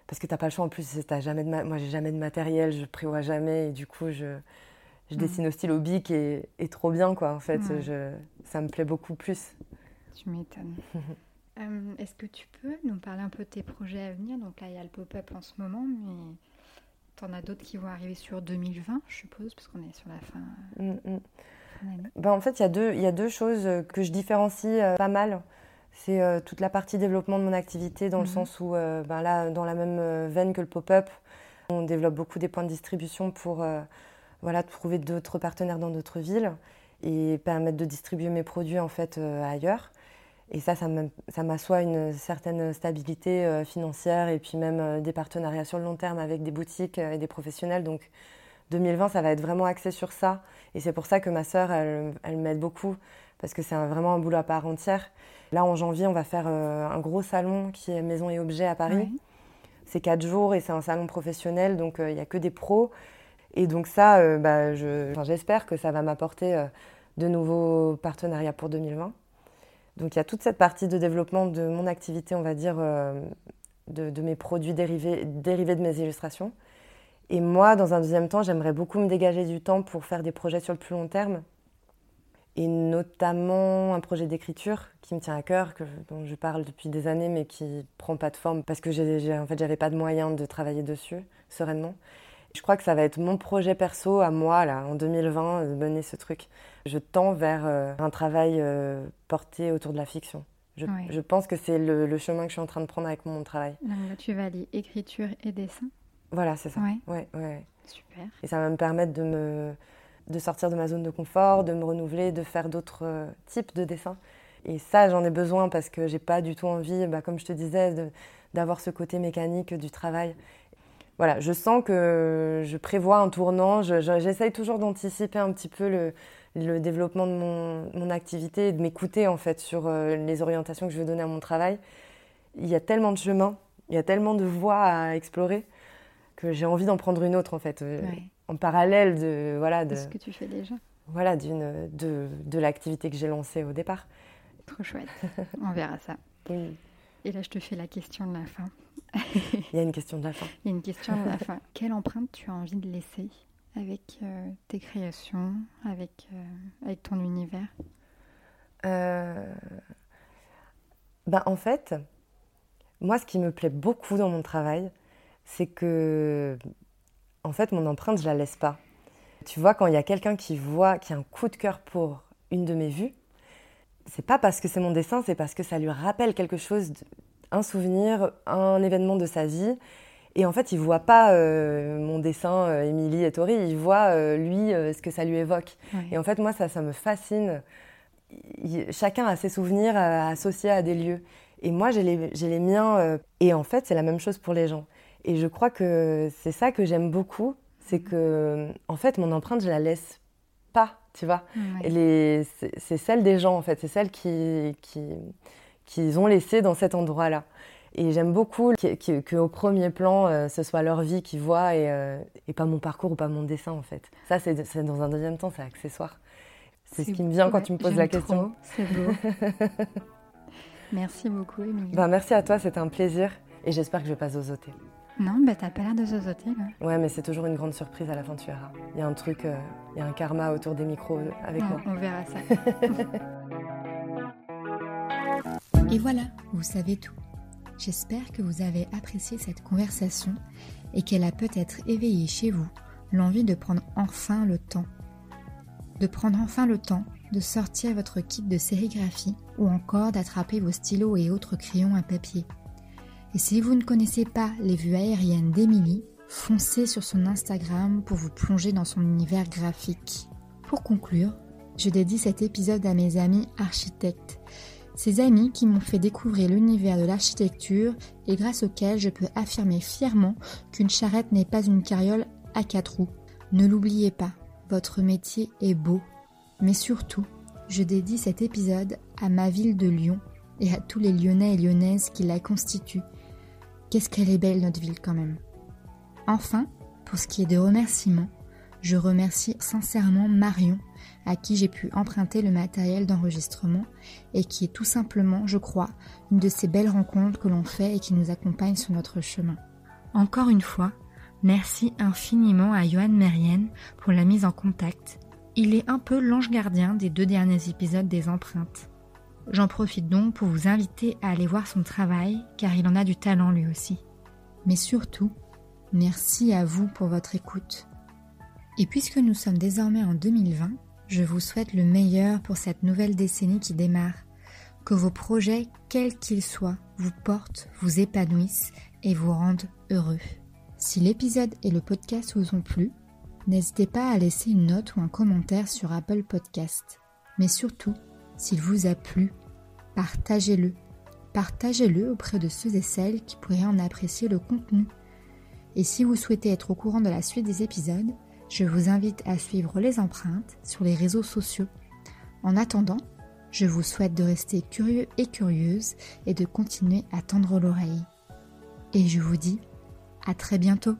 parce que t'as pas le choix en plus. As jamais de moi, j'ai jamais de matériel, je prévois jamais et du coup, je, je mm. dessine au stylo bic et, et, trop bien quoi. En fait, je, ça me plaît beaucoup plus. Tu m'étonnes. Euh, est-ce que tu peux nous parler un peu de tes projets à venir? Donc là, il y a le pop-up en ce moment, mais tu en as d'autres qui vont arriver sur 2020, je suppose, parce qu'on est sur la fin. Mm, mm. Ben, en fait, il y, a deux, il y a deux choses que je différencie euh, pas mal. C'est euh, toute la partie développement de mon activité, dans le mhm. sens où, ben là, dans la même veine que le pop-up, on développe beaucoup des points de distribution pour voilà, trouver d'autres partenaires dans d'autres villes et permettre de distribuer mes produits en fait ailleurs. Et ça, ça m'assoit une certaine stabilité euh, financière et puis même euh, des partenariats sur le long terme avec des boutiques euh, et des professionnels. Donc 2020, ça va être vraiment axé sur ça. Et c'est pour ça que ma sœur, elle, elle m'aide beaucoup parce que c'est vraiment un boulot à part entière. Là, en janvier, on va faire un gros salon qui est Maison et Objets à Paris. C'est quatre jours et c'est un salon professionnel, donc il n'y a que des pros. Et donc ça, bah, j'espère que ça va m'apporter de nouveaux partenariats pour 2020. Donc il y a toute cette partie de développement de mon activité, on va dire, euh, de, mes produits dérivés, dérivés de mes illustrations. Et moi, dans un deuxième temps, j'aimerais beaucoup me dégager du temps pour faire des projets sur le plus long terme. Et notamment un projet d'écriture qui me tient à cœur, dont je parle depuis des années, mais qui prend pas de forme parce que j'ai, en fait, j'avais pas de moyens de travailler dessus sereinement. Je crois que ça va être mon projet perso à moi, là, en 2020, de mener ce truc. Je tends vers euh, un travail euh, porté autour de la fiction. Je, pense que c'est le, chemin que je suis en train de prendre avec mon travail. tu vas aller écriture et dessin Voilà, c'est ça. Ouais. Ouais, Super. Et ça va me permettre de, me, de sortir de ma zone de confort, de me renouveler, de faire d'autres euh, types de dessins. Et ça, j'en ai besoin parce que j'ai pas du tout envie, bah, comme je te disais, d'avoir ce côté mécanique du travail voilà, je sens que je prévois un tournant. J'essaye toujours d'anticiper un petit peu le, le développement de mon, mon, activité et de m'écouter en fait sur euh, les orientations que je veux donner à mon travail. Il y a tellement de chemins, il y a tellement de voies à explorer que j'ai envie d'en prendre une autre en fait, euh, en parallèle de voilà de ce que tu fais déjà? Voilà, d'une de, de l'activité que j'ai lancée au départ. Trop chouette. On verra ça. Oui. Et là, je te fais la question de la fin. Il y a une question de la fin. Il y a une question de la fin. Quelle empreinte tu as envie de laisser avec euh, tes créations, avec, euh, avec ton univers? Euh... bah, En fait, moi, ce qui me plaît beaucoup dans mon travail, c'est que, en fait, mon empreinte, je la laisse pas. Tu vois, quand il y a quelqu'un qui voit, qui a un coup de cœur pour une de mes vues, c'est pas parce que c'est mon dessin, c'est parce que ça lui rappelle quelque chose, un souvenir, un événement de sa vie. Et en fait, il voit pas euh, mon dessin, euh, Émilie et Tori, il voit euh, lui ce que ça lui évoque. Et en fait, moi, ça, ça me fascine. chacun a ses souvenirs associés à des lieux. Et moi, j'ai les, les, miens. et en fait, c'est la même chose pour les gens. Et je crois que c'est ça que j'aime beaucoup, c'est que, en fait, mon empreinte, je la laisse pas tu vois. C'est celle des gens, en fait. C'est celle qui, qui, ont laissé dans cet endroit-là. Et j'aime beaucoup qu'au premier plan, euh, ce soit leur vie qu'ils voient euh, et, pas mon parcours ou pas mon dessin, en fait. Ça, c'est dans un deuxième temps, c'est accessoire. C'est ce qui me vient quand tu me poses la question. C'est beau. merci beaucoup, Émilie. Ben, merci à toi, c'était un plaisir. Et j'espère que je vais pas zozoter. Non, bah t'as pas l'air de zozoter là. Ouais, mais c'est toujours une grande surprise à la fin, tu verras. Il y a un truc, euh, il y a un karma autour des micros avec moi. On verra ça. et voilà, vous savez tout. J'espère que vous avez apprécié cette conversation et qu'elle a peut-être éveillé chez vous l'envie de prendre enfin le temps. De prendre enfin le temps de sortir votre kit de sérigraphie ou encore d'attraper vos stylos et autres crayons à papier et si vous ne connaissez pas les vues aériennes d'Emilie, foncez sur son Instagram pour vous plonger dans son univers graphique. Pour conclure, je dédie cet épisode à mes amis architectes, ces amis qui m'ont fait découvrir l'univers de l'architecture et grâce auxquels je peux affirmer fièrement qu'une charrette n'est pas une carriole à quatre roues. Ne l'oubliez pas, votre métier est beau. Mais surtout, je dédie cet épisode à ma ville de Lyon et à tous les Lyonnais et Lyonnaises qui la constituent Qu'est-ce qu'elle est belle notre ville quand même. Enfin, pour ce qui est de remerciements, je remercie sincèrement Marion, à qui j'ai pu emprunter le matériel d'enregistrement et qui est tout simplement, je crois, une de ces belles rencontres que l'on fait et qui nous accompagne sur notre chemin. Encore une fois, merci infiniment à Johan Merienne pour la mise en contact. Il est un peu l'ange gardien des deux derniers épisodes des empreintes. J'en profite donc pour vous inviter à aller voir son travail, car il en a du talent lui aussi. Mais surtout, merci à vous pour votre écoute. Et puisque nous sommes désormais en 2020, je vous souhaite le meilleur pour cette nouvelle décennie qui démarre. Que vos projets, quels qu'ils soient, vous portent, vous épanouissent et vous rendent heureux. Si l'épisode et le podcast vous ont plu, n'hésitez pas à laisser une note ou un commentaire sur Apple Podcast. Mais surtout, s'il vous a plu, partagez-le. Partagez-le auprès de ceux et celles qui pourraient en apprécier le contenu. Et si vous souhaitez être au courant de la suite des épisodes, je vous invite à suivre les empreintes sur les réseaux sociaux. En attendant, je vous souhaite de rester curieux et curieuse et de continuer à tendre l'oreille. Et je vous dis à très bientôt.